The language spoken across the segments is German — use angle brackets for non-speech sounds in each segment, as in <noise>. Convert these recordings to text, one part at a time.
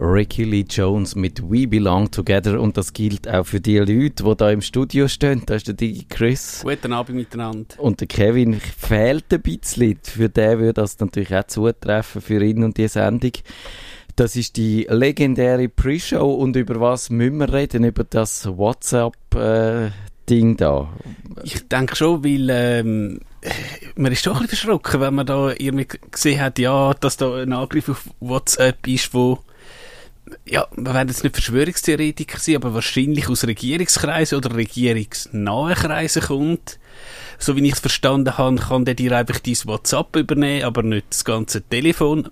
Ricky Lee Jones mit We Belong Together und das gilt auch für die Leute, die da im Studio stehen. Da ist der Digi Chris. Guten Abend miteinander. Und der Kevin fehlt ein bisschen. Für den würde das natürlich auch zutreffen, für ihn und die Sendung. Das ist die legendäre Pre-Show und über was müssen wir reden? Über das WhatsApp-Ding da? Ich denke schon, weil ähm, man ist doch ein bisschen verschrocken, wenn man da irgendwie gesehen hat, ja, dass da ein Angriff auf WhatsApp ist, wo ja, wir werden jetzt nicht Verschwörungstheoretiker sein, aber wahrscheinlich aus Regierungskreisen oder regierungsnahen Kreisen kommt. So wie ich es verstanden habe, kann der dir einfach dein WhatsApp übernehmen, aber nicht das ganze Telefon.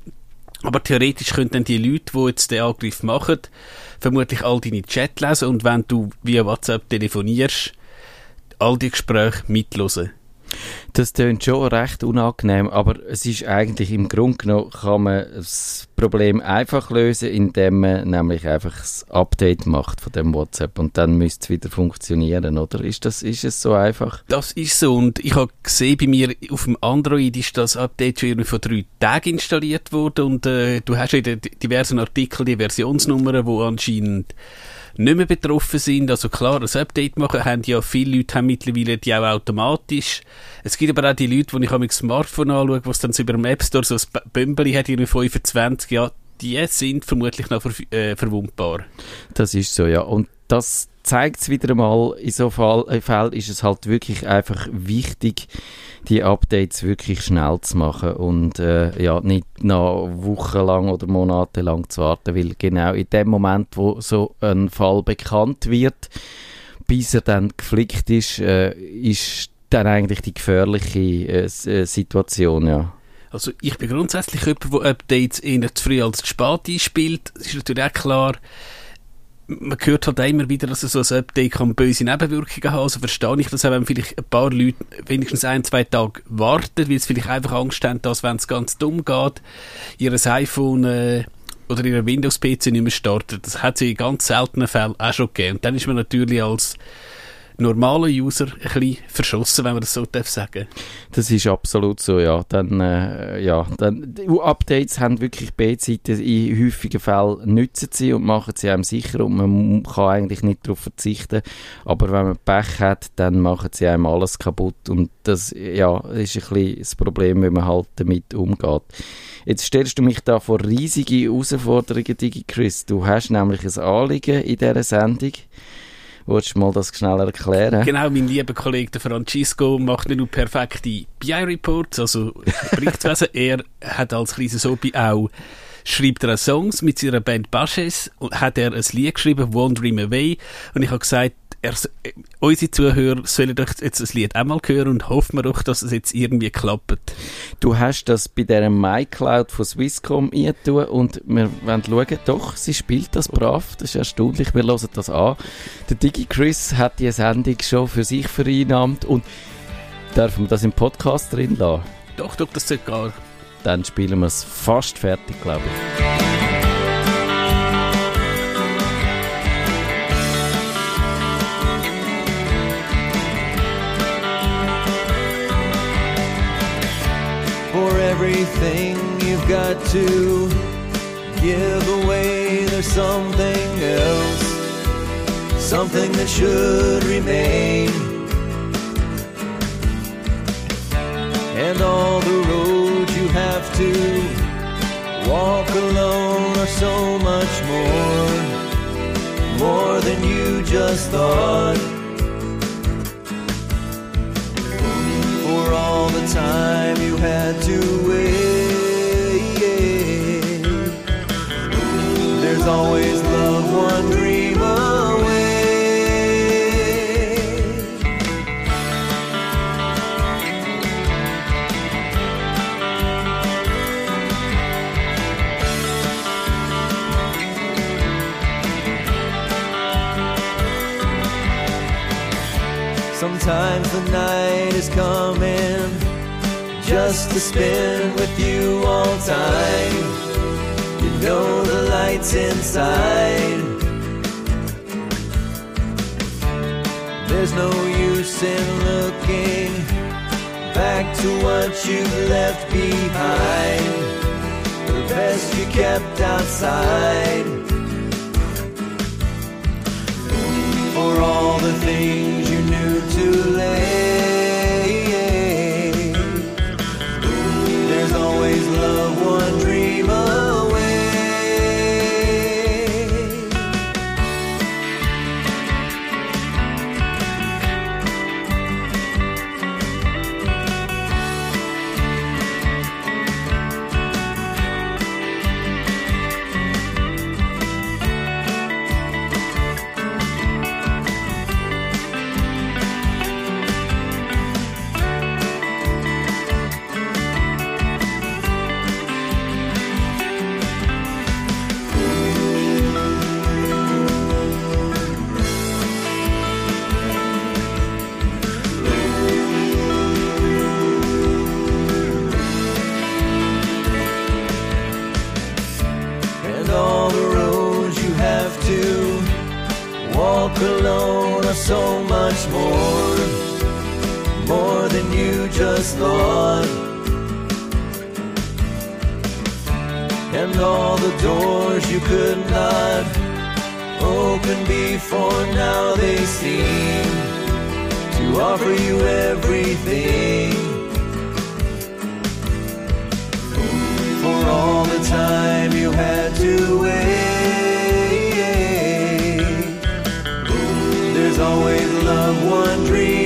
Aber theoretisch könnten dann die Leute, die jetzt den Angriff machen, vermutlich all deine Chat lesen und wenn du via WhatsApp telefonierst, all die Gespräche mitlesen. Das klingt schon recht unangenehm, aber es ist eigentlich im Grunde genommen kann man das Problem einfach lösen, indem man nämlich einfach das Update macht von dem WhatsApp und dann müsste es wieder funktionieren, oder? Ist das, ist es so einfach? Das ist so und ich habe gesehen, bei mir auf dem Android ist das Update schon vor drei Tagen installiert worden und äh, du hast in den diversen Artikeln die Versionsnummern, wo anscheinend nicht mehr betroffen sind. Also klar, das Update machen haben ja viele Leute haben mittlerweile die auch automatisch. Es gibt aber auch die Leute, die ich am Smartphone anschaue, wo es dann über dem App Store so ein Bömbeli hat, irgendwie 25, ja, die sind vermutlich noch ver äh, verwundbar. Das ist so, ja. Und das zeigt es wieder einmal, in so Fall, Fällen ist es halt wirklich einfach wichtig, die Updates wirklich schnell zu machen und äh, ja, nicht noch wochenlang oder monatelang zu warten, weil genau in dem Moment, wo so ein Fall bekannt wird, bis er dann geflickt ist, äh, ist dann eigentlich die gefährliche äh, äh Situation, ja. Also ich bin grundsätzlich jemand, der Updates eher zu früh als zu spät einspielt. Es ist natürlich auch klar, man hört halt immer wieder, dass so ein Update kann böse Nebenwirkungen haben. Also verstehe ich das auch, wenn vielleicht ein paar Leute wenigstens ein, zwei Tage warten, weil sie vielleicht einfach Angst haben, dass, wenn es ganz dumm geht, ihr iPhone äh, oder ihr Windows-PC nicht mehr startet. Das hat sie in ganz seltenen Fällen auch schon gegeben. Und dann ist man natürlich als normalen User ein bisschen verschossen, wenn man das so darf sagen Das ist absolut so, ja. Dann, äh, ja, dann, Updates haben wirklich B-Seiten in häufigen Fällen nützen sie und machen sie einem sicher und man kann eigentlich nicht darauf verzichten. Aber wenn man Pech hat, dann machen sie einem alles kaputt und das ja, ist ein bisschen das Problem, wenn man halt damit umgeht. Jetzt stellst du mich da vor riesige Herausforderungen, Digi Chris. Du hast nämlich ein Anliegen in dieser Sendung. Willst du mal das schneller erklären? Genau, mein lieber Kollege Francisco macht nicht nur perfekte BI-Reports, also Berichtswesen, <laughs> er hat als kleines Hobby auch schreibt er Songs mit seiner Band Bashes und hat er ein Lied geschrieben, One Dream Away und ich habe gesagt, er, unsere Zuhörer sollen doch jetzt das Lied einmal hören und hoffen wir doch, dass es jetzt irgendwie klappt. Du hast das bei dieser MyCloud von Swisscom eingetan und wir wollen schauen, doch, sie spielt das brav, das ist erstaunlich, wir hören das an. Der Digi Chris hat die Sendung schon für sich vereinnahmt und dürfen wir das im Podcast drin lassen? Doch, doch, das sollte gar. Dann spielen wir es fast fertig, glaube ich. Everything you've got to give away. There's something else, something that should remain. And all the roads you have to walk alone are so much more, more than you just thought. for all the time you had to wait. Always love one dream away. Sometimes the night is coming just to spend with you all time. You know the lights inside. There's no use in looking back to what you've left behind. The best you kept outside. For all the things you knew too late. You. And all the doors you could not open before now they seem to offer you everything. for all the time you had to wait. There's always love, one dream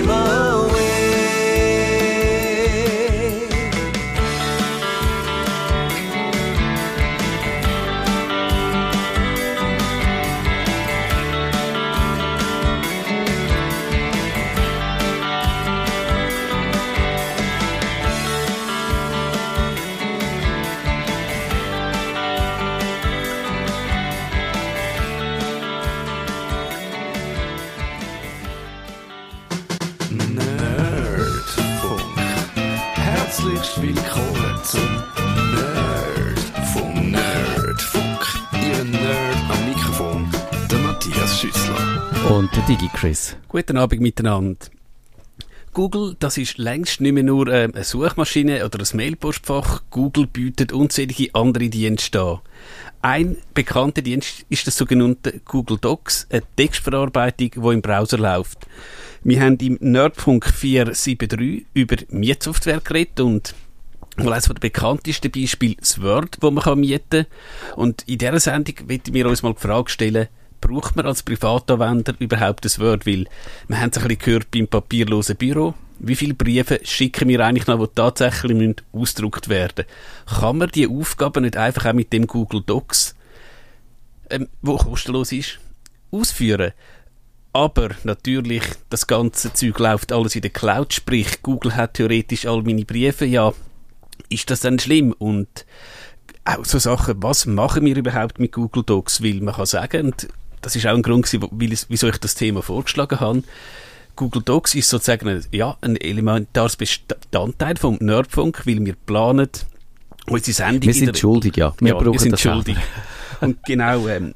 Und der Digi-Chris. Guten Abend miteinander. Google, das ist längst nicht mehr nur äh, eine Suchmaschine oder ein Mailpostfach. Google bietet unzählige andere Dienste an. Ein bekannter Dienst ist das sogenannte Google Docs, eine Textverarbeitung, die im Browser läuft. Wir haben im Nerdfunk 473 über Mietsoftware geredet und Mal eines der bekanntesten Beispiele das Word, das man mieten kann. Und in dieser Sendung wollen wir uns mal die Frage stellen, braucht man als Privatanwender überhaupt das Word? Weil wir haben es ein bisschen gehört beim papierlosen Büro. Wie viele Briefe schicken wir eigentlich noch, die tatsächlich müssen ausgedruckt werden Kann man die Aufgaben nicht einfach auch mit dem Google Docs, ähm, wo kostenlos ist, ausführen? Aber natürlich, das ganze Zeug läuft alles in der Cloud, sprich, Google hat theoretisch all meine Briefe, ja, ist das dann schlimm? Und auch so Sachen, was machen wir überhaupt mit Google Docs? Weil man kann sagen, und das ist auch ein Grund, gewesen, wieso ich das Thema vorgeschlagen habe, Google Docs ist sozusagen ein, ja, ein elementares Bestandteil vom Nerdfunk, weil wir planen unsere Sendung... Wir in sind schuldig, ja. Wir ja, brauchen wir sind das schuldig. selber. Und genau, ähm,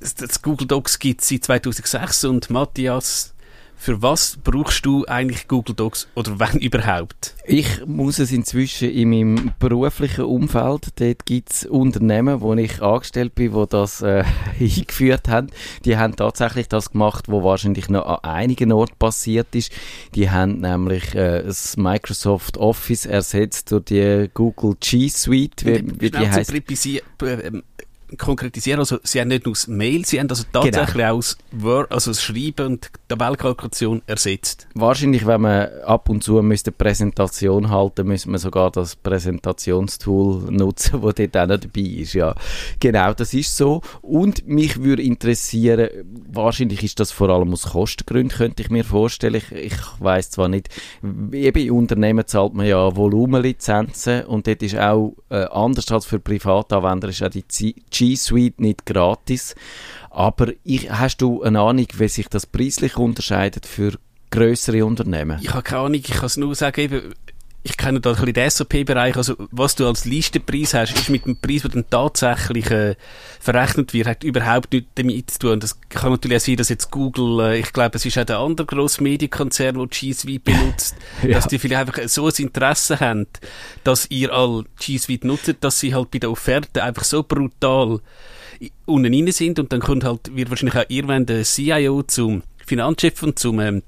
das Google Docs gibt es seit 2006 und Matthias, für was brauchst du eigentlich Google Docs oder wenn <laughs> überhaupt? Ich muss es inzwischen in meinem beruflichen Umfeld, dort gibt es Unternehmen, wo ich angestellt bin, wo das äh, <laughs> eingeführt haben. Die haben tatsächlich das gemacht, wo wahrscheinlich noch an einigen Orten passiert ist. Die haben nämlich äh, das Microsoft Office ersetzt durch die Google G Suite, wie, wie die heißt. Konkretisieren, also sie haben nicht nur das Mail, sie haben also tatsächlich auch das Word, also das Schreiben und Tabellkalkulation ersetzt. Wahrscheinlich, wenn man ab und zu müsste eine Präsentation halten, müsste man sogar das Präsentationstool nutzen, <laughs> wo dort auch noch dabei ist. Ja, genau, das ist so. Und mich würde interessieren, wahrscheinlich ist das vor allem aus Kostengründen, könnte ich mir vorstellen. Ich, ich weiß zwar nicht, eben in Unternehmen zahlt man ja Volumenlizenzen und dort ist auch äh, anders als für Privatanwender ist auch die G- G Suite nicht gratis. Aber ich, hast du eine Ahnung, wie sich das preislich unterscheidet für größere Unternehmen? Ich habe keine Ahnung, ich kann es nur sagen, eben, ich kenne da ein bisschen den SAP-Bereich, also was du als Listenpreis hast, ist mit dem Preis, der dann tatsächlich äh, verrechnet wird, hat überhaupt nichts damit zu tun. Das kann natürlich auch sein, dass jetzt Google, äh, ich glaube, es ist auch der andere grosse Medienkonzern, der G Suite benutzt, <laughs> Ja. dass die vielleicht einfach so ein Interesse haben, dass ihr all G Suite nutzt, dass sie halt bei der Offerte einfach so brutal unten rein sind und dann kommt halt, wird wahrscheinlich auch irgendwann der CIO zum Finanzchef und zum ähm,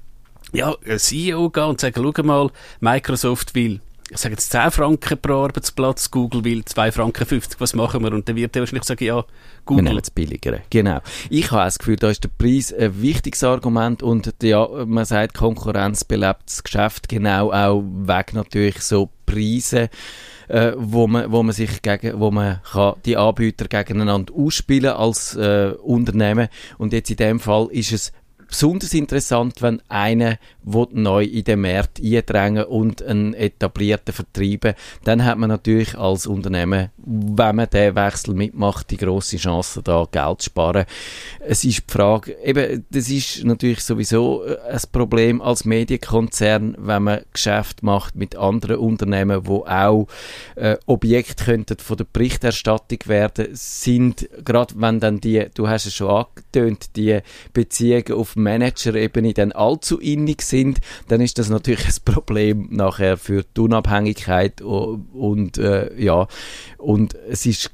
ja, ein CEO gehen und sagen, schau mal, Microsoft will, ich sage jetzt 10 Franken pro Arbeitsplatz, Google will 2 Franken 50, was machen wir? Und dann wird er wahrscheinlich sagen, ja, Wir Google. nehmen das Billigere. Genau. Ich habe das Gefühl, da ist der Preis ein wichtiges Argument und ja, man sagt, Konkurrenz belebt das Geschäft genau auch weg natürlich so Preise, äh, wo man, wo man sich gegen, wo man kann die Anbieter gegeneinander ausspielen als äh, Unternehmen und jetzt in dem Fall ist es besonders interessant, wenn einer neu in den Markt eindrängen und einen etablierten vertreiben, dann hat man natürlich als Unternehmen, wenn man den Wechsel mitmacht, die grosse Chance, da Geld zu sparen. Es ist die Frage, eben, das ist natürlich sowieso äh, ein Problem als Medienkonzern, wenn man Geschäft macht mit anderen Unternehmen, wo auch äh, Objekte könnten von der Berichterstattung werden, sind, gerade wenn dann die, du hast es schon angetönt, die Beziehungen auf Manager-Ebene dann allzu innig sind, dann ist das natürlich ein Problem nachher für die Unabhängigkeit und äh, ja, und es ist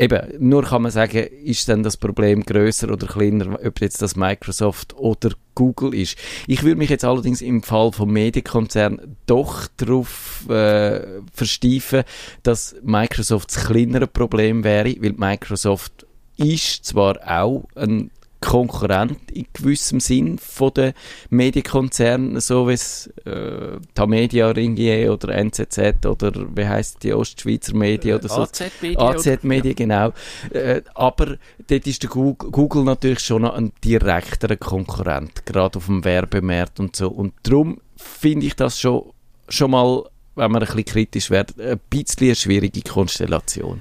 Eben, nur kann man sagen, ist dann das Problem größer oder kleiner, ob jetzt das Microsoft oder Google ist. Ich würde mich jetzt allerdings im Fall vom Medienkonzern doch darauf äh, versteifen, dass Microsoft das kleinere Problem wäre, weil Microsoft ist zwar auch ein Konkurrent in gewissem Sinn von den Medienkonzernen, so wie es äh, Tamedia, Ringier oder NZZ oder wie heißt die Ostschweizer Medien oder so. AZ-Medien. AZ-Medien, genau. Äh, aber dort ist der Google, Google natürlich schon ein direkterer Konkurrent, gerade auf dem Werbemarkt und so. Und darum finde ich das schon, schon mal, wenn man ein bisschen kritisch wird, ein bisschen eine schwierige Konstellation.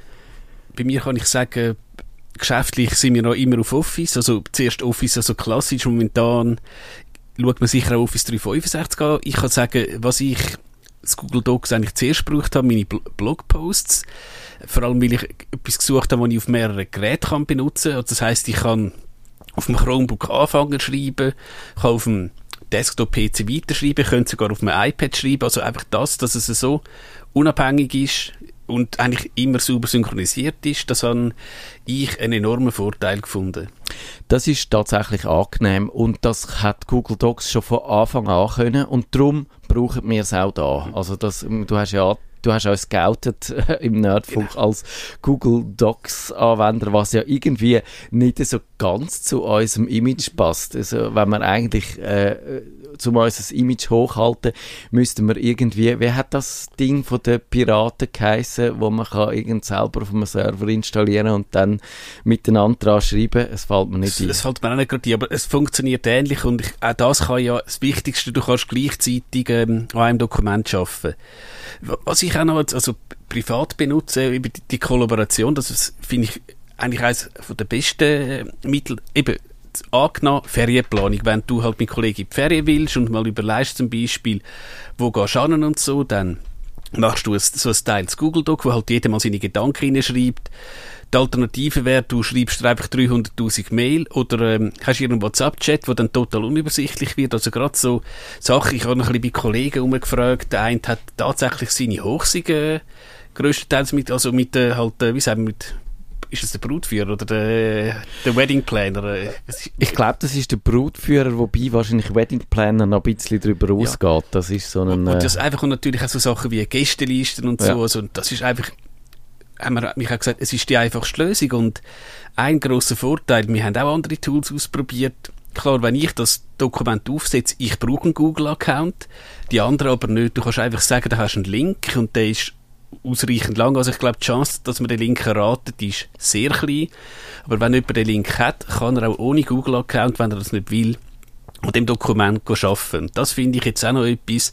bei mir kann ich sagen, geschäftlich sind wir noch immer auf Office. Also zuerst Office, also klassisch. Momentan schaut man sicher auch Office 365 an. Ich kann sagen, was ich das Google Docs eigentlich zuerst gebraucht habe, meine Bl- Blogposts. Vor allem, weil ich etwas gesucht habe, das ich auf mehreren Geräten kann benutzen kann. Also das heisst, ich kann auf dem Chromebook anfangen zu schreiben, kann auf dem Desktop-PC weiterschreiben, könnte sogar auf dem iPad schreiben. Also einfach das, dass es so unabhängig ist und eigentlich immer super synchronisiert ist, das habe ich einen enormen Vorteil gefunden. Das ist tatsächlich angenehm und das hat Google Docs schon von Anfang an können und darum brauchen wir es auch da. Also das, du hast ja Du hast uns scoutet äh, <laughs> im Nerdfunk als Google Docs Anwender, was ja irgendwie nicht so ganz zu unserem Image passt. Also wenn man eigentlich äh, zum unser Image hochhalten, müssten wir irgendwie, wie hat das Ding von den Piraten geheissen, wo man kann irgend selber auf einem Server installieren und dann miteinander dran schreiben? Es fällt mir nicht Es, ein. es fällt mir auch nicht gerade ein, aber es funktioniert ähnlich und ich, auch das kann ja das Wichtigste, du kannst gleichzeitig ähm, an einem Dokument arbeiten. Was ich auch noch als, also privat benutze, über die, die Kollaboration, das finde ich eigentlich eines der besten äh, Mittel, eben angenommen, Ferienplanung. Wenn du halt mit Kollegen in die Ferien willst und mal überlegst zum Beispiel, wo gehst du hin und so, dann machst du so ein Teil Google Doc, wo halt jeder mal seine Gedanken hineinschreibt. Die Alternative wäre, du schreibst einfach 300.000 Mail oder ähm, hast ihren WhatsApp-Chat, der dann total unübersichtlich wird. Also gerade so Sachen, ich habe noch ein bisschen bei Kollegen umgefragt, der eine hat tatsächlich seine Hochsiege größtenteils mit, also mit, äh, halt, äh, wie sagen wir, mit, ist es der Brutführer oder der, der Wedding Planner? Äh, Ich glaube, das ist der Brutführer, wobei wahrscheinlich Wedding Planner noch ein bisschen darüber ausgeht. Das ist so ein... Und, äh, und das einfach und natürlich auch so Sachen wie Gästelisten und so. Ja. Also, das ist einfach, haben wir, mich auch gesagt, es ist die einfachste Lösung. Und ein grosser Vorteil, wir haben auch andere Tools ausprobiert. Klar, wenn ich das Dokument aufsetze, ich brauche einen Google-Account, die anderen aber nicht. Du kannst einfach sagen, da hast du einen Link und der ist ausreichend lang. Also ich glaube, die Chance, dass man den Link erratet, ist sehr klein. Aber wenn jemand den Link hat, kann er auch ohne Google-Account, wenn er das nicht will, an dem Dokument arbeiten. Das finde ich jetzt auch noch etwas,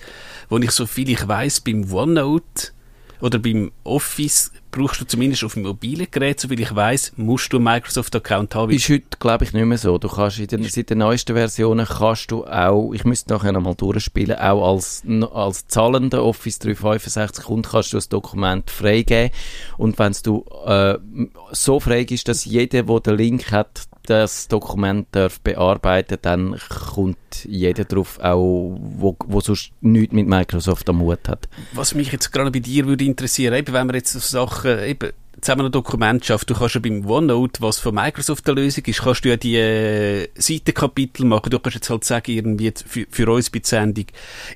wo ich so viel ich weiß beim OneNote oder beim Office brauchst du zumindest auf dem mobilen Gerät, soviel ich weiß, musst du einen Microsoft-Account haben. Ist heute, glaube ich, nicht mehr so. Du kannst in den, seit den neuesten Versionen kannst du auch, ich müsste nachher nochmal durchspielen, auch als, als zahlender Office 365 Kunde kannst du das Dokument freigeben. Und wenn du äh, so freigibst, dass jeder, der den Link hat, das Dokument darf bearbeiten, dann kommt jeder drauf, auch wo, wo sonst nichts mit Microsoft am Hut hat. Was mich jetzt gerade bei dir würde interessieren, eben, wenn man jetzt auf Sachen, eben, zusammen ein Dokument schafft, du kannst ja beim OneNote, was von Microsoft eine Lösung ist, kannst du ja die äh, Seitenkapitel machen. Du kannst jetzt halt sagen, irgendwie für, für uns bei Sendung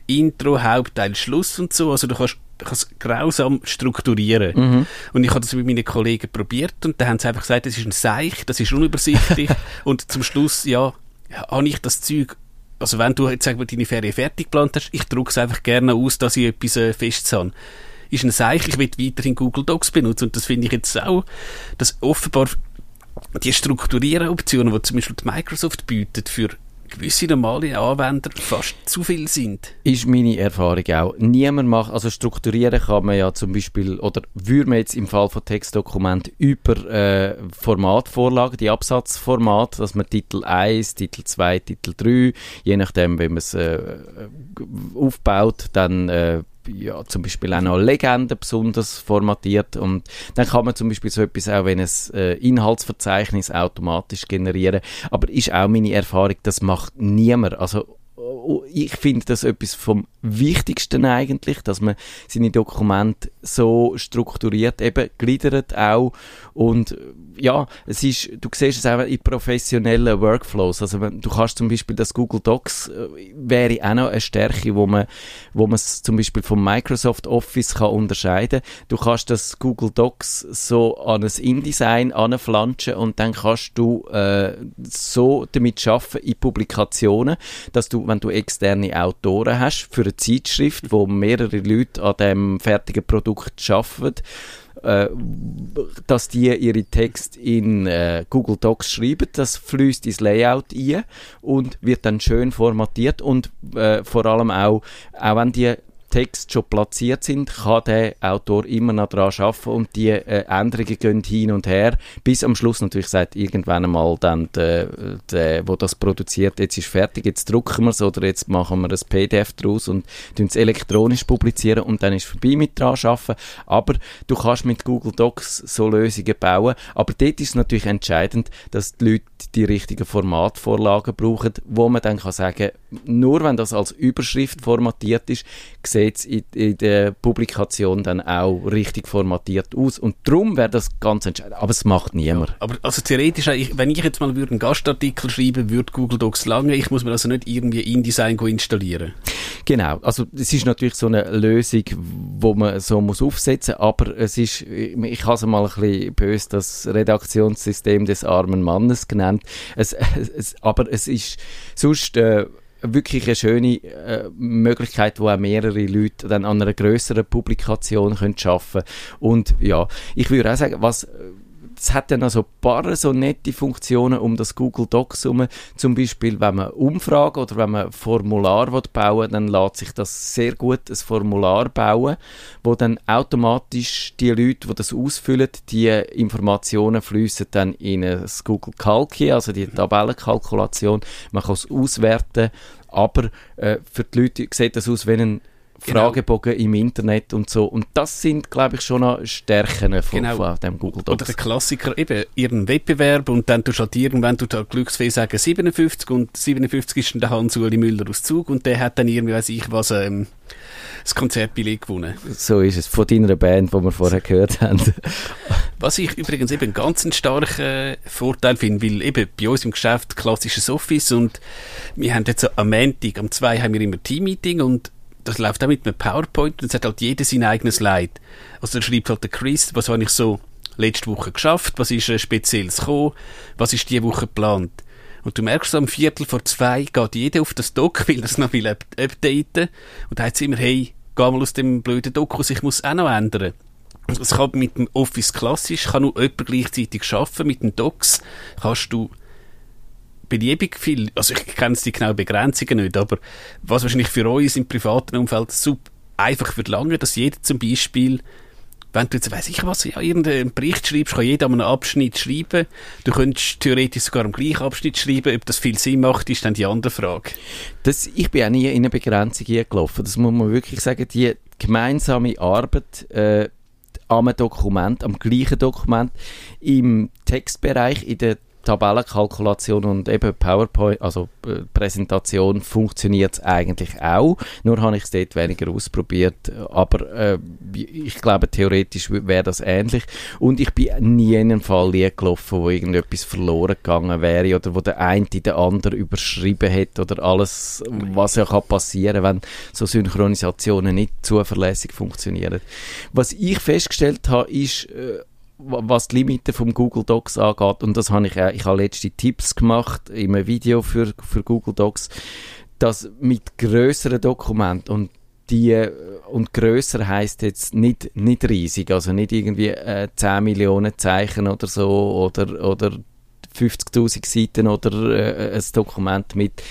Intro, Hauptteil, Schluss und so. Also du kannst kannst grausam strukturieren. Mhm. Und ich habe das mit meinen Kollegen probiert und dann haben sie einfach gesagt, das ist ein Seich, das ist unübersichtlich <laughs> und zum Schluss, ja, habe ich das Zeug also wenn du jetzt sagen wir, deine Ferien fertig geplant hast, ich drucke es einfach gerne aus, dass ich etwas äh, festes habe. Ist ein Seich, ich will weiterhin Google Docs benutzen und das finde ich jetzt auch, dass offenbar die strukturieren Optionen, die zum Beispiel Microsoft bietet für gewisse normale Anwender fast zu viel sind. Ist meine Erfahrung auch. Niemand macht, also strukturieren kann man ja zum Beispiel, oder würde man jetzt im Fall von Textdokumenten über äh, Formatvorlagen, die Absatzformat, dass man Titel 1, Titel 2, Titel 3, je nachdem, wie man es äh, aufbaut, dann äh, ja, zum Beispiel auch noch Legenden besonders formatiert. Und dann kann man zum Beispiel so etwas auch, wenn es äh, Inhaltsverzeichnis automatisch generieren, aber ist auch meine Erfahrung, das macht niemand, also ich finde das etwas vom Wichtigsten eigentlich, dass man seine Dokumente so strukturiert, eben gliedert auch und ja, es ist, du siehst es auch in professionellen Workflows, also du kannst zum Beispiel das Google Docs, äh, wäre auch noch eine Stärke, wo man, wo man es zum Beispiel vom Microsoft Office kann unterscheiden. Du kannst das Google Docs so an ein InDesign anflanschen und dann kannst du äh, so damit schaffen in Publikationen, dass du, wenn du externe Autoren hast für eine Zeitschrift, wo mehrere Leute an dem fertigen Produkt arbeiten, äh, dass die ihre Texte in äh, Google Docs schreiben. Das fließt ins Layout ein und wird dann schön formatiert und äh, vor allem auch, auch wenn die Text schon platziert sind, kann der Autor immer noch daran arbeiten und die äh, Änderungen gehen hin und her, bis am Schluss natürlich sagt irgendwann einmal dann, der, der, wo das produziert, jetzt ist fertig, jetzt drucken wir es oder jetzt machen wir ein PDF daraus und es elektronisch publizieren und dann ist vorbei mit dran arbeiten. Aber du kannst mit Google Docs so Lösungen bauen, aber dort ist es natürlich entscheidend, dass die Leute die richtigen Formatvorlagen brauchen, wo man dann kann sagen, nur wenn das als Überschrift formatiert ist, sieht es in, in, der Publikation dann auch richtig formatiert aus. Und darum wäre das ganz entscheidend. Aber es macht niemand. Ja, aber also theoretisch, wenn ich jetzt mal einen Gastartikel schreiben würde Google Docs lange. Ich muss mir also nicht irgendwie InDesign installieren. Genau. Also es ist natürlich so eine Lösung, wo man so muss aufsetzen aber es ist, ich habe es mal ein bisschen böse das Redaktionssystem des armen Mannes genannt. Es, es, aber es ist sonst... Äh, wirklich eine schöne äh, Möglichkeit, wo auch mehrere Leute dann an einer größeren Publikation können schaffen und ja, ich würde auch sagen, was es hat dann also ein paar so nette Funktionen um das Google Docs herum. Zum Beispiel, wenn man Umfragen oder wenn man Formular bauen will, dann lässt sich das sehr gut ein Formular bauen, wo dann automatisch die Leute, die das ausfüllen, die Informationen fließen dann in das Google Calc, also die Tabellenkalkulation. Man kann es auswerten, aber äh, für die Leute sieht das aus wie ein Genau. Fragebogen im Internet und so. Und das sind, glaube ich, schon noch Stärken von, genau. von dem Google Docs. Oder der Klassiker, eben, ihren Wettbewerb und dann tust du halt irgendwann, du da glücksfrei sagen 57 und 57 ist dann der Hans-Uli Müller aus Zug und der hat dann irgendwie, weiß ich was, ähm, das Konzertbillet gewonnen. So ist es, von deiner Band, die wir vorher gehört haben. Was ich übrigens eben einen ganz starken Vorteil finde, weil eben bei uns im Geschäft klassisches Office und wir haben jetzt am Montag, am 2 haben wir immer Team-Meeting und das läuft auch mit einem PowerPoint und es hat halt jeder sein eigenes Slide. Also dann schreibt halt der Chris, was habe ich so letzte Woche geschafft, was ist äh, spezielles gekommen, was ist diese Woche geplant. Und du merkst, um Viertel vor zwei geht jeder auf das Doc, <laughs> will das noch will updaten und sagt immer, hey, geh mal aus dem blöden Doc raus, ich muss auch noch ändern. Es kann mit dem Office klassisch, kann nur jemand gleichzeitig arbeiten, mit den Docs kannst du beliebig viel, also ich kenne die genauen Begrenzungen nicht, aber was wahrscheinlich für uns im privaten Umfeld super einfach wird lange, dass jeder zum Beispiel wenn du jetzt, weiss ich was, ja, irgendeinen Bericht schreibst, kann jeder einen Abschnitt schreiben. Du könntest theoretisch sogar am gleichen Abschnitt schreiben. Ob das viel Sinn macht, ist dann die andere Frage. Das, ich bin auch nie in eine Begrenzung gelaufen. Das muss man wirklich sagen. Die gemeinsame Arbeit äh, am Dokument, am gleichen Dokument, im Textbereich, in der Tabellenkalkulation und eben PowerPoint, also äh, Präsentation funktioniert es eigentlich auch. Nur habe ich es dort weniger ausprobiert. Aber äh, ich glaube, theoretisch wäre das ähnlich. Und ich bin nie in einem Fall gelaufen, wo irgendetwas verloren gegangen wäre oder wo der eine den anderen überschrieben hat oder alles, was ja kann passieren, wenn so Synchronisationen nicht zuverlässig funktionieren. Was ich festgestellt habe, ist, äh, was die Limiten vom Google Docs angeht, und das habe ich auch, ich habe letzte Tipps gemacht in einem Video für, für Google Docs, dass mit größeren Dokumenten und die äh, und größer heißt jetzt nicht nicht riesig, also nicht irgendwie äh, 10 Millionen Zeichen oder so oder oder 50.000 Seiten oder äh, ein Dokument mit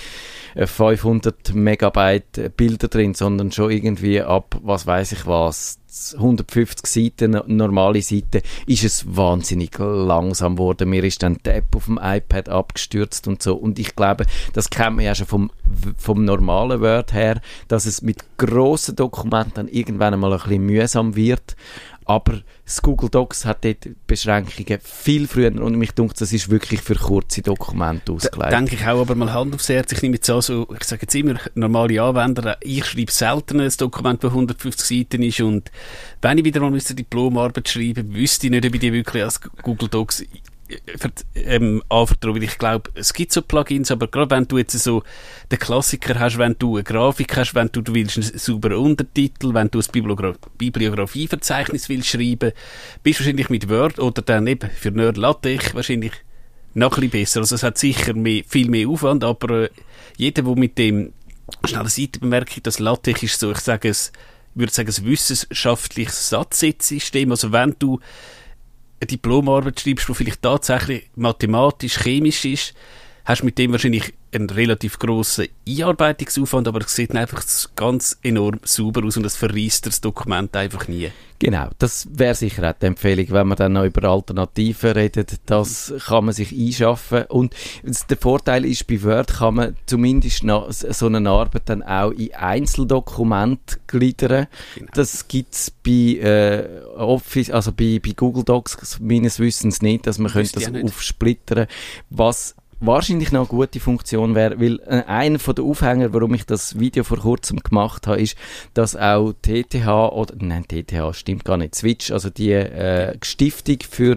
500 Megabyte Bilder drin, sondern schon irgendwie ab, was weiß ich was, 150 Seiten, normale Seiten, ist es wahnsinnig langsam geworden. Mir ist dann die App auf dem iPad abgestürzt und so. Und ich glaube, das kennt man ja schon vom, vom normalen Word her, dass es mit grossen Dokumenten dann irgendwann einmal ein bisschen mühsam wird. Aber das Google Docs hat dort Beschränkungen viel früher und mich denkt, das ist wirklich für kurze Dokumente ausgelegt. Denke ich auch, aber mal Hand aufs Herz, ich nehme jetzt an, so, ich sage jetzt immer, normale Anwender, ich schreibe selten ein Dokument, das 150 Seiten ist und wenn ich wieder mal eine Diplomarbeit schreiben wüsste ich nicht, ob ich die wirklich als Google Docs ähm, anvertrauen, weil ich glaube, es gibt so Plugins, aber gerade wenn du jetzt so den Klassiker hast, wenn du eine Grafik hast, wenn du, du willst einen sauberen Untertitel, wenn du ein Bibliogra Bibliografieverzeichnis willst schreiben, bist du wahrscheinlich mit Word oder dann eben für Nerd LaTeX wahrscheinlich noch ein bisschen besser. Also es hat sicher mehr, viel mehr Aufwand, aber äh, jeder, der mit dem schnelle Seite bemerkt, das LaTeX ist so, ich sage es, würde sagen, ein wissenschaftliches Satzsystem. Also wenn du eine Diplomarbeit schreibst, die vielleicht tatsächlich mathematisch, chemisch ist, hast mit dem wahrscheinlich einen relativ grossen Einarbeitungsaufwand, aber es sieht einfach ganz enorm sauber aus und es verreist das Dokument einfach nie. Genau, das wäre sicher auch die Empfehlung, wenn man dann noch über Alternativen redet, das kann man sich einschaffen und der Vorteil ist, bei Word kann man zumindest noch so eine Arbeit dann auch in Einzeldokumente gliedern. Genau. Das gibt's bei äh, Office, also bei, bei Google Docs meines Wissens nicht, dass man könnte das aufsplittern, was wahrscheinlich noch eine gute Funktion wäre, weil äh, einer von den Aufhänger, warum ich das Video vor kurzem gemacht habe, ist, dass auch TTH oder nein TTH stimmt gar nicht Switch, also die äh, Stiftung für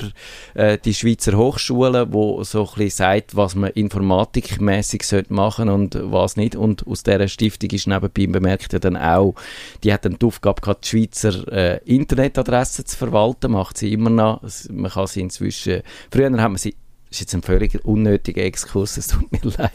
äh, die Schweizer Hochschulen, wo so ein bisschen sagt, was man informatikmäßig sollte machen und was nicht. Und aus dieser Stiftung ist nebenbei bemerkt ja dann auch, die hat dann die Aufgabe gehabt, die Schweizer äh, Internetadressen zu verwalten, macht sie immer noch, man kann sie inzwischen, früher haben wir sie das ist jetzt ein völlig unnötiger Exkurs, es tut mir <laughs> leid.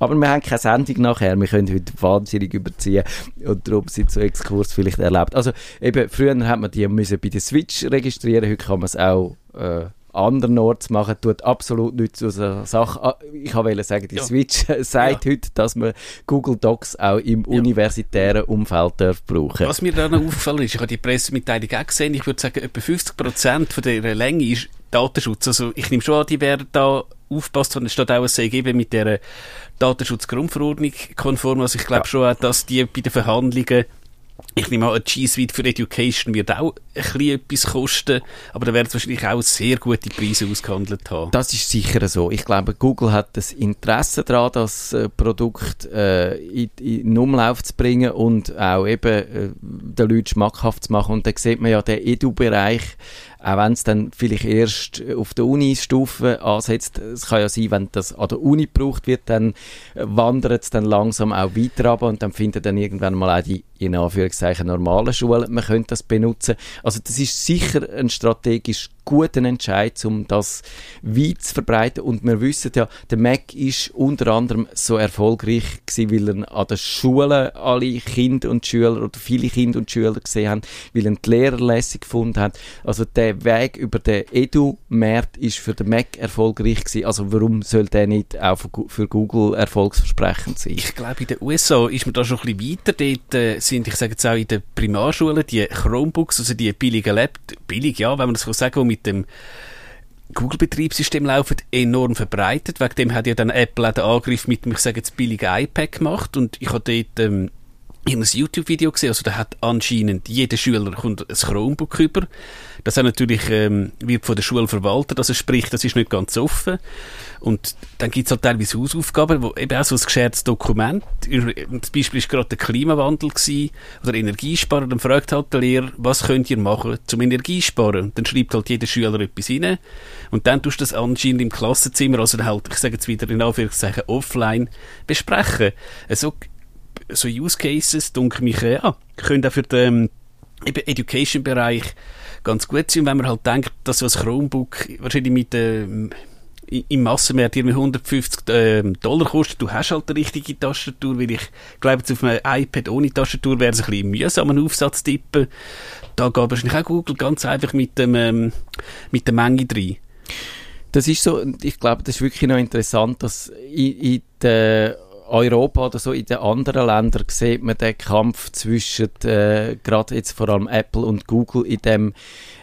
Aber wir haben keine Sendung nachher, wir können heute wahnsinnig überziehen und darum sind so Exkurs vielleicht erlaubt. Also eben, früher hat man die müssen bei der Switch registrieren, heute kann man es auch äh, andernorts machen, tut absolut nichts zu einer Sache. Ah, ich wollte sagen, die ja. Switch <laughs> sagt ja. heute, dass man Google Docs auch im ja. universitären Umfeld darf brauchen. Was mir da noch aufgefallen ist, ich habe die Pressemitteilung auch gesehen, ich würde sagen, etwa 50% von der Länge ist Datenschutz. Also ich nehme schon an, die werden da aufpasst, es steht auch ein CGB mit der Datenschutzgrundverordnung konform. Also ich glaube ja. schon auch, dass die bei den Verhandlungen ich nehme an, G Suite für Education wird auch ein bisschen etwas kosten, aber da werden wahrscheinlich auch sehr gute Preise ausgehandelt haben. Das ist sicher so. Ich glaube, Google hat das Interesse daran, das äh, Produkt äh, in, in Umlauf zu bringen und auch eben äh, den Leuten schmackhaft zu machen. Und da sieht man ja, der Edu-Bereich auch wenn es dann vielleicht erst auf der Uni-Stufe ansetzt, es kann ja sein, wenn das an der Uni gebraucht wird, dann wandert es dann langsam auch weiter ab und dann findet dann irgendwann mal auch die in Anführungszeichen normalen Schulen, man könnte das benutzen. Also das ist sicher ein strategisch guten Entscheid, um das weit zu verbreiten. Und wir wissen ja, der Mac ist unter anderem so erfolgreich gewesen, weil er an den Schulen alle Kinder und Schüler oder viele Kinder und Schüler gesehen haben, weil er die Lehrer lässig gefunden hat. Also der Weg über den Edu-Markt ist für den Mac erfolgreich gewesen. Also warum soll der nicht auch für Google erfolgsversprechend sein? Ich glaube, in den USA ist man da schon ein bisschen weiter. Dort äh, sind, ich sage jetzt auch in den Primarschulen, die Chromebooks, also die billigen Laptops, billig, ja, wenn man das so sagen will, mit dem Google-Betriebssystem laufen, enorm verbreitet. Wegen dem hat ja dann Apple auch den Angriff mit ich sage jetzt, billigen iPad gemacht. Und ich habe dort ähm, in ein YouTube-Video gesehen, also da hat anscheinend jeder Schüler kommt ein Chromebook über. Das hat natürlich, ähm, wird von der Schule verwaltet, also sprich, das ist nicht ganz offen. Und dann gibt's halt teilweise Hausaufgaben, wo eben auch so ein geschertes Dokument, das Beispiel ist gerade der Klimawandel gewesen, oder Energiesparen, dann fragt halt der Lehrer, was könnt ihr machen zum Energiesparen? Und dann schreibt halt jeder Schüler etwas rein. Und dann tust du das anscheinend im Klassenzimmer, also halt, ich sage jetzt wieder in Anführungszeichen, offline besprechen. Also, so Use Cases, denke mich, äh, ja, können auch für den eben Education-Bereich ganz gut sein. Wenn man halt denkt, dass so ein Chromebook wahrscheinlich mit ähm, im Massenmarkt irgendwie 150 ähm, Dollar kostet, du hast halt die richtige Tastatur, weil ich glaube, auf einem iPad ohne Tastatur wäre es ein bisschen mühsam, einen Aufsatz tippen. Da geht wahrscheinlich auch Google ganz einfach mit dem, ähm, mit der Menge rein. Das ist so, ich glaube, das ist wirklich noch interessant, dass in, in der Europa oder so in den anderen Ländern sieht man den Kampf zwischen äh, gerade jetzt vor allem Apple und Google in dem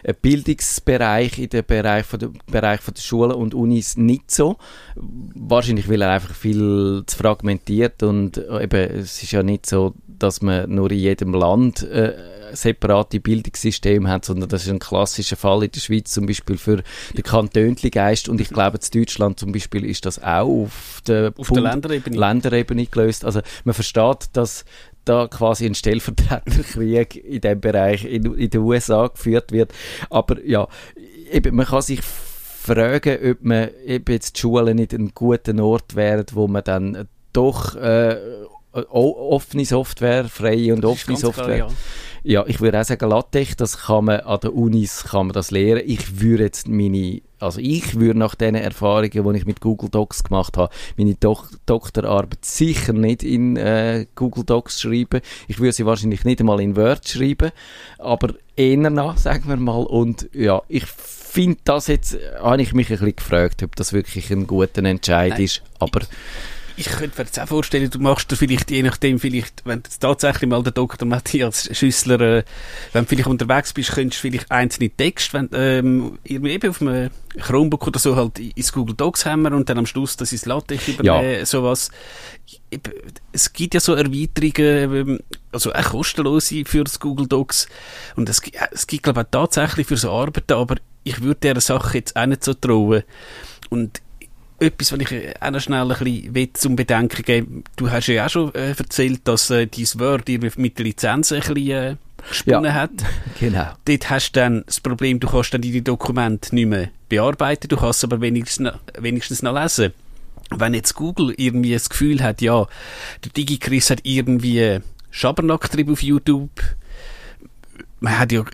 äh, Bildungsbereich, in dem Bereich von der Bereich von der Schulen und Unis nicht so. Wahrscheinlich weil er einfach viel zu fragmentiert und äh, eben es ist ja nicht so, dass man nur in jedem Land äh, separate Bildungssysteme hat, sondern das ist ein klassischer Fall in der Schweiz zum Beispiel für den Kantönli-Geist und ich glaube, in Deutschland zum Beispiel ist das auch auf der, Auf der Länderebene. Länderebene gelöst. Also man versteht, dass da quasi ein Stellvertreterkrieg in dem Bereich in, in den USA geführt wird. Aber ja, eben, man kann sich fragen, ob man eben jetzt die Schulen nicht ein guter Ort wären, wo man dann doch äh, offene Software, freie und offene ganz klar, Software ja. Ja, ich würde auch sagen, LaTeX, das kann man an den Unis kann man das lehren. Ich würde jetzt meine, also ich würde nach den Erfahrungen, die ich mit Google Docs gemacht habe, meine Dok Doktorarbeit sicher nicht in äh, Google Docs schreiben. Ich würde sie wahrscheinlich nicht einmal in Word schreiben, aber eher nach, sagen wir mal. Und ja, ich finde das jetzt, habe ich mich ein bisschen gefragt, ob das wirklich ein guter Entscheid Nein. ist. Aber Ich könnte mir jetzt auch vorstellen, du machst dir vielleicht, je nachdem, vielleicht, wenn du jetzt tatsächlich mal der Dr. Matthias Schüssler, äh, wenn du vielleicht unterwegs bist, könntest du vielleicht einzelne Texte, wenn, ähm, irgendwie eben auf einem Chromebook oder so halt ins Google Docs haben und dann am Schluss das ins LaTeX übernehmen, sowas. Eben, Es gibt ja so Erweiterungen, ähm, also auch kostenlose für das Google Docs und es, es gibt, glaube ich, auch tatsächlich für so Arbeiten, aber ich würde dieser Sache jetzt auch nicht so trauen. Und etwas, was ich auch noch schnell ein bisschen zum Bedenken geben Du hast ja auch schon äh, erzählt, dass äh, dein Word mit der Lizenz ein bisschen äh, gesponnen Ja. hat. <laughs> genau. Dort hast du dann das Problem, du kannst dann deine Dokumente nicht mehr bearbeiten, du kannst aber wenigstens noch, wenigstens noch lesen. Wenn jetzt Google irgendwie das Gefühl hat, ja, der DigiChris hat irgendwie Schabernack auf YouTube, man hat ja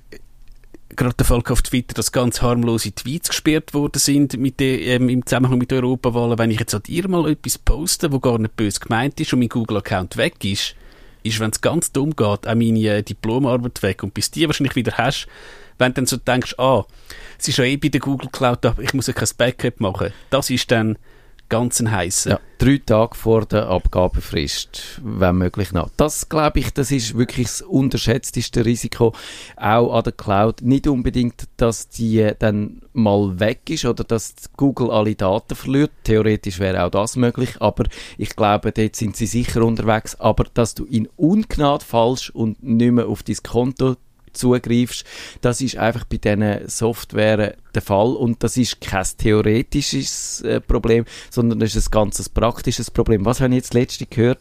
gerade den Fall auf Twitter, dass ganz harmlose Tweets gesperrt worden sind mit der, ähm, im Zusammenhang mit der Europawahlen. Wenn ich jetzt an dir mal etwas poste, wo gar nicht böse gemeint ist und mein Google-Account weg ist, ist, wenn es ganz dumm geht, auch meine äh, Diplomarbeit weg. Und bis die wahrscheinlich wieder hast, wenn du dann so denkst, ah, es ist ja eh bei der Google Cloud, ich muss ja kein Backup machen. Das ist dann ganz ein heisser. Ja, drei Tage vor der Abgabefrist, wenn möglich noch. Das glaube ich, das ist wirklich das unterschätzteste Risiko, auch an der Cloud. Nicht unbedingt, dass die dann mal weg ist oder dass Google alle Daten verliert. Theoretisch wäre auch das möglich, aber ich glaube, dort sind sie sicher unterwegs. Aber dass du in Ungnade fallst und nicht mehr auf dein Konto zugreifst, das ist einfach bei diesen Software der Fall und das ist kein theoretisches äh, Problem, sondern das ist ein ganzes praktisches Problem. Was habe ich jetzt letzte gehört?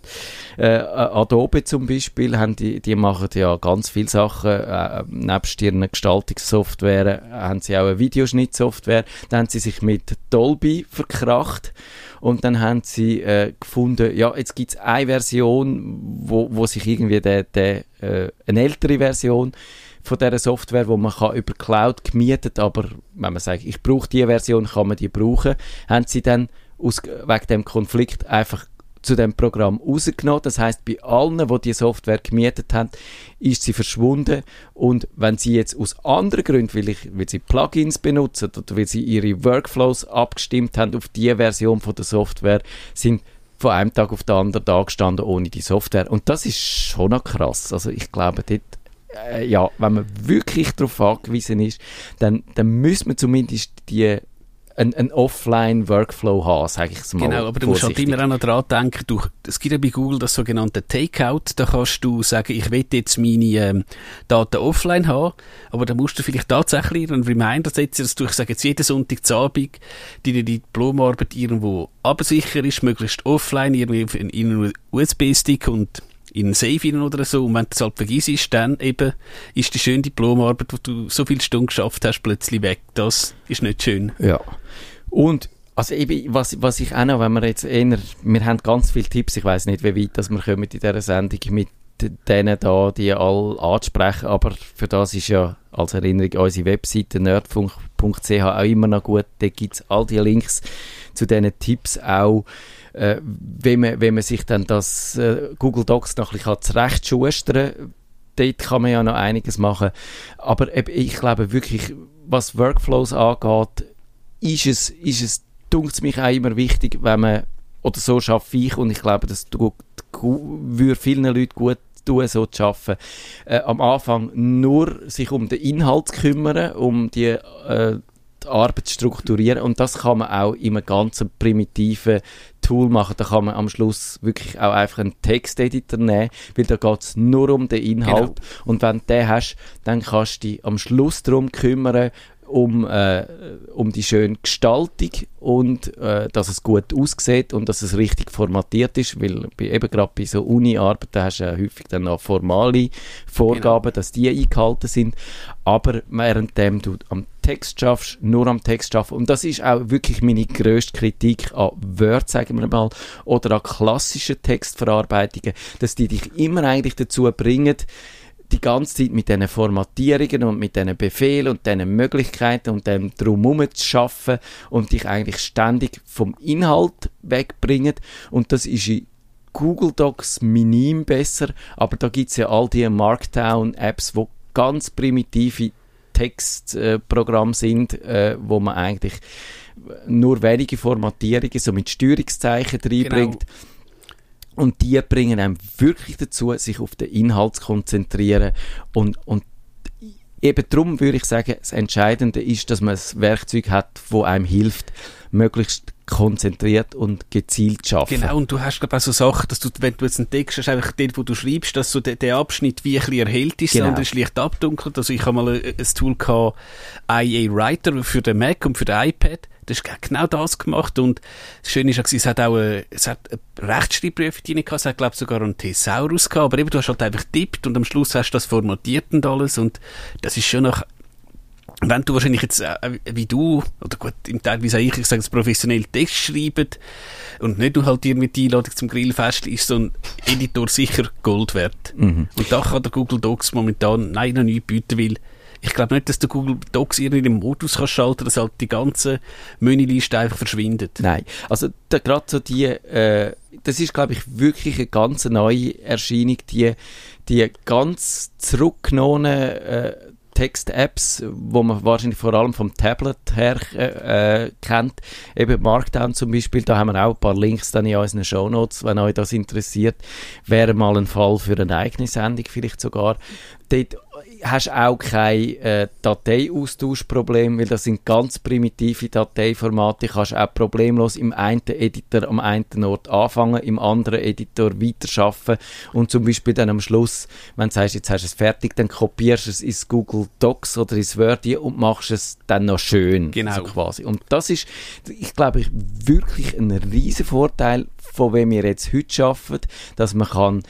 Äh, Adobe zum Beispiel, haben die, die machen ja ganz viele Sachen, äh, nebst ihren Gestaltungssoftware haben sie auch eine Videoschnittsoftware, dann haben sie sich mit Dolby verkracht und dann haben sie äh, gefunden, ja, jetzt gibt es eine Version, wo, wo sich irgendwie der, der, äh, eine ältere Version von dieser Software, wo man kann über Cloud gemietet, aber wenn man sagt, ich brauche die Version, kann man die brauchen, haben sie dann aus, wegen dem Konflikt einfach zu dem Programm rausgenommen. Das heißt, bei allen, die die Software gemietet haben, ist sie verschwunden. Und wenn sie jetzt aus anderen Gründen, weil, ich, weil sie Plugins benutzen oder weil sie ihre Workflows abgestimmt haben auf die Version von der Software, sind von einem Tag auf den anderen da gestanden ohne die Software. Und das ist schon noch krass. Also ich glaube, dort, äh, ja, wenn man wirklich darauf angewiesen ist, dann, dann müssen wir zumindest die ein, ein Offline-Workflow haben, sage ich es mal. Genau, aber du musst halt immer auch noch dran denken, du, es gibt ja bei Google das sogenannte Takeout, da kannst du sagen, ich will jetzt meine ähm, Daten offline haben, aber da musst du vielleicht tatsächlich einen Reminder setzen, dass du, ich sage jetzt jeden Sonntagabend, die Diplomarbeit irgendwo absicher ist, möglichst offline, irgendwie in, in einem USB-Stick und in einen Safe rein oder so. Und wenn du es halt vergisst, dann eben ist die schöne Diplomarbeit, wo du so viele Stunden geschafft hast, plötzlich weg. Das ist nicht schön. Ja. Und also eben, was, was ich auch noch, wenn wir jetzt eher, wir haben ganz viele Tipps, ich weiß nicht, wie weit dass wir kommen in dieser Sendung mit denen da, die all ansprechen, aber für das ist ja als Erinnerung unsere Webseite nerdfunk.ch auch immer noch gut, da gibt es all die Links zu diesen Tipps auch, äh, wenn, man, wenn man sich dann das äh, Google Docs noch ein bisschen zurechtschustern kann, dort kann man ja noch einiges machen, aber eben, ich glaube wirklich, was Workflows angeht, ist es, ist es dunkt mich auch immer wichtig, wenn man, oder so schaffe ich, und ich glaube, das würde vielen Leuten gut tun, so zu arbeiten, äh, am Anfang nur sich um den Inhalt zu kümmern, um die, äh, Arbeit strukturieren und das kann man auch in einem ganz primitiven Tool machen. Da kann man am Schluss wirklich auch einfach einen Texteditor nehmen, weil da geht es nur um den Inhalt Genau. und wenn du den hast, dann kannst du dich am Schluss darum kümmern, um, äh, um die schöne Gestaltung und äh, dass es gut aussieht und dass es richtig formatiert ist, weil bei, eben gerade bei so Uni-Arbeiten hast du ja häufig dann noch formale Vorgaben, dass die eingehalten sind, aber währenddem du am Text schaffst, nur am Text schaffen und das ist auch wirklich meine grösste Kritik an Word, sagen wir mal, oder an klassischen Textverarbeitungen, dass die dich immer eigentlich dazu bringen, die ganze Zeit mit diesen Formatierungen und mit diesen Befehlen und diesen Möglichkeiten und dem drumherum zu schaffen und dich eigentlich ständig vom Inhalt wegbringen. Und das ist in Google Docs minim besser, aber da gibt es ja all die Markdown-Apps, wo ganz primitive Textprogramme sind, äh, wo man eigentlich nur wenige Formatierungen so mit Steuerungszeichen reinbringt. Und die bringen einem wirklich dazu, sich auf den Inhalt zu konzentrieren. Und, und eben darum würde ich sagen, das Entscheidende ist, dass man ein Werkzeug hat, wo einem hilft, möglichst konzentriert und gezielt arbeiten. Genau, und du hast, glaube ich, auch so Sachen, dass du, wenn du jetzt einen Text hast, einfach dort, wo du schreibst, dass so der, der Abschnitt wie ein bisschen erhellt ist, Genau. der andere ist leicht abdunkelt. Also ich habe mal ein, ein Tool gehabt, IA Writer für den Mac und für den iPad. Das ist genau das gemacht und das Schöne ist, auch, es hat auch eine, es hat eine Rechtschreibprüfung drin gehabt, es hat, glaube ich, sogar einen Thesaurus gehabt, aber eben, du hast halt einfach tippt und am Schluss hast du das formatiert und alles und das ist schon noch wenn du wahrscheinlich jetzt, äh, wie du, oder gut, im Teil, wie sage ich, ich sage es professionell Text schreiben und nicht nur halt irgendwie die Einladung zum Grillfest, ist so ein Editor sicher Gold wert. Mhm. Und da kann der Google Docs momentan nein, noch nichts bieten, weil ich glaube nicht, dass der Google Docs irgendwie in den Modus kann schalten, dass halt die ganze Menüliste einfach verschwindet. Nein, also da gerade so die, äh, das ist glaube ich wirklich eine ganz neue Erscheinung, die, die ganz zurückgenommenen äh, Text-Apps, wo man wahrscheinlich vor allem vom Tablet her äh, äh, kennt, eben Markdown zum Beispiel, da haben wir auch ein paar Links dann in unseren Shownotes, wenn euch das interessiert, wäre mal ein Fall für eine eigene Sendung vielleicht sogar. Dort hast auch kein äh, Dateiaustauschproblem, weil das sind ganz primitive Dateiformate. Du kannst auch problemlos im einen Editor am einen Ort anfangen, im anderen Editor weiterarbeiten und zum Beispiel dann am Schluss, wenn du sagst, jetzt hast du es fertig, dann kopierst du es ins Google Docs oder ins Word und machst es dann noch schön. Genau. So quasi. Und das ist, ich glaube, ich, wirklich ein riesen Vorteil, von wem wir jetzt heute arbeiten, dass man kann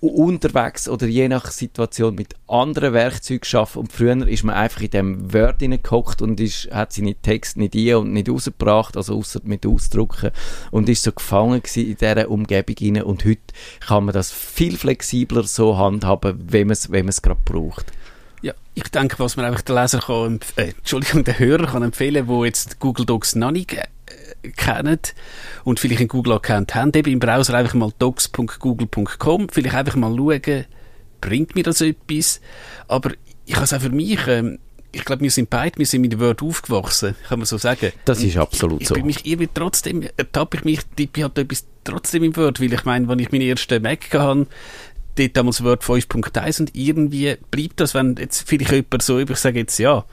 unterwegs oder je nach Situation mit anderen Werkzeugen arbeiten. Und früher ist man einfach in dem Word hineingehockt und ist, hat seine Texte nicht ein und nicht rausgebracht, also außer mit Ausdrucken und ist so gefangen in dieser Umgebung hinein. Und heute kann man das viel flexibler so handhaben, wenn man es wenn gerade braucht. Ja, ich denke, was man einfach den Leser kann, äh, Entschuldigung, den Hörer kann empfehlen, wo jetzt Google Docs noch nicht kennen und vielleicht einen Google-Account haben, eben im Browser einfach mal docs.google.com, vielleicht einfach mal schauen, bringt mir das etwas? Aber ich habe es auch für mich, ähm, ich glaube, wir sind beide, wir sind mit Word aufgewachsen, kann man so sagen. Das ist absolut ich, so. Ich bin mich irgendwie trotzdem, ertappe ich mich, tippe halt etwas trotzdem im Word, weil ich meine, wenn ich meinen ersten Mac hatte, dort damals Word 5.1 und irgendwie bleibt das, wenn jetzt vielleicht jemand so, ich sage jetzt ja,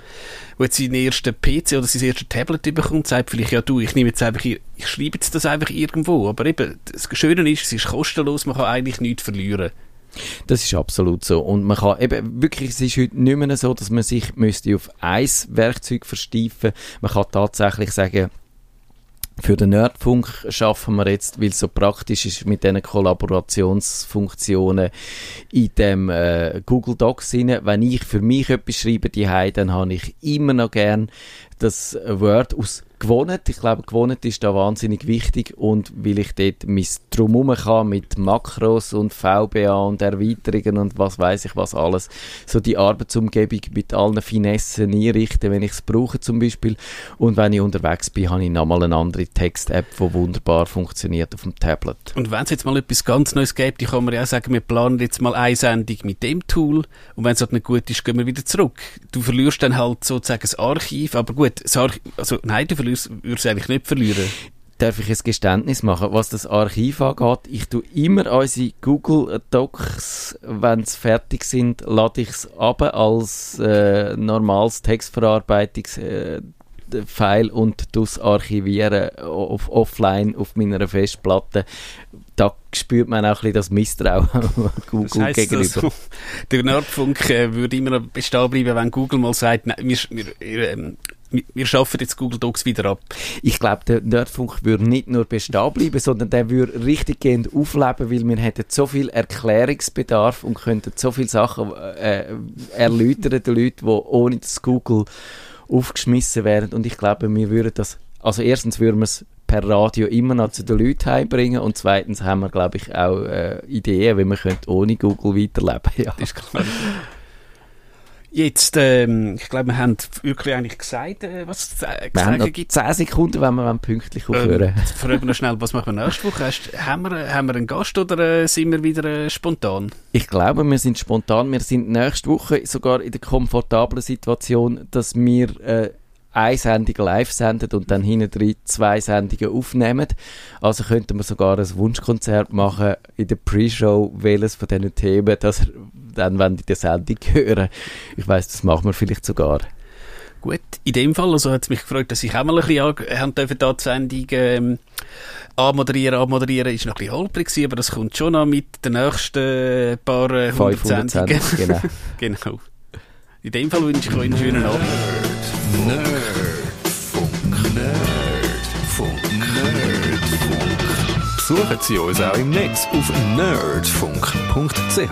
wo jetzt seinen ersten PC oder sein erstes Tablet bekommt, sagt vielleicht, ja du, ich nehme jetzt einfach, ich, schreibe jetzt das einfach irgendwo, aber eben, das Schöne ist, es ist kostenlos, man kann eigentlich nichts verlieren. Das ist absolut so. Und man kann eben wirklich, es ist heute nicht mehr so, dass man sich müsste auf ein Werkzeug versteifen. Man kann tatsächlich sagen, für den Nerdfunk schaffen wir jetzt, weil es so praktisch ist mit diesen Kollaborationsfunktionen in dem äh, Google Docs rein. Wenn ich für mich etwas schreibe, die dann habe ich immer noch gern das Word aus gewohnt. Ich glaube, gewohnt ist da wahnsinnig wichtig und weil ich dort mein Drumherum kann mit Makros und VBA und Erweiterungen und was weiß ich was alles, so die Arbeitsumgebung mit allen Finessen einrichten, wenn ich es brauche zum Beispiel. Und wenn ich unterwegs bin, habe ich nochmal eine andere Text-App, die wunderbar funktioniert auf dem Tablet. Und wenn es jetzt mal etwas ganz Neues gibt, dann kann man ja sagen, wir planen jetzt mal eine Sendung mit dem Tool und wenn es halt nicht gut ist, gehen wir wieder zurück. Du verlierst dann halt sozusagen das Archiv, aber gut, Archiv, also nein, du verlierst, würdest eigentlich nicht verlieren. darf ich ein Geständnis machen, was das Archiv angeht. Ich tue immer unsere Google Docs, wenn sie fertig sind, lade ich es ab als äh, normales Textverarbeitungsfile äh, File und das archivieren auf, offline auf meiner Festplatte. Da spürt man auch ein bisschen das Misstrauen <laughs> Google Das heisst, gegenüber. der Nerdfunk äh, würde immer bestehen bleiben, wenn Google mal sagt, nein, wir, wir, ähm, wir, schaffen jetzt Google Docs wieder ab. Ich glaube, der Nerdfunk würde nicht nur bestehen bleiben, sondern der würde richtig gehend aufleben, weil wir hätten so viel Erklärungsbedarf und könnten so viele Sachen äh, erläutern den Leuten, die ohne das Google aufgeschmissen wären. Und ich glaube, wir würden das, also erstens würden wir es per Radio immer noch zu den Leuten heimbringen und zweitens haben wir, glaube ich, auch äh, Ideen, wie man könnte ohne Google weiterleben <laughs> ja. Das ist klar. Jetzt, ähm, ich glaube, wir haben wirklich eigentlich gesagt, äh, was es zu äh, Wir haben sagen gibt. 10 Sekunden, wenn wir pünktlich aufhören. Ähm, fragen wir noch schnell, was machen wir nächste Woche? Hast, haben, wir, haben wir einen Gast oder äh, sind wir wieder äh, spontan? Ich glaube, wir sind spontan. Wir sind nächste Woche sogar in der komfortablen Situation, dass wir äh, eine Sendung live senden und dann hinten drin zwei Sendungen aufnehmen. Also könnten wir sogar ein Wunschkonzert machen in der Pre-Show, welches von diesen Themen, dass ihr dann, wenn die die Sendung hören, ich weiß, das machen wir vielleicht sogar. Gut, in dem Fall, also hat es mich gefreut, dass ich auch mal ein bisschen haben dürfen, da die Sendung ähm, anmoderieren, anmoderieren, ist noch ein bisschen holprig gewesen, aber das kommt schon noch mit den nächsten paar äh, hundert 500 Sendungen. Genau. <laughs> genau. In dem Fall wünsche ich euch einen schönen Abend. Nerdfunk, Nerdfunk, Nerdfunk. Besuchen Sie uns auch im Netz auf nerdfunk.ch.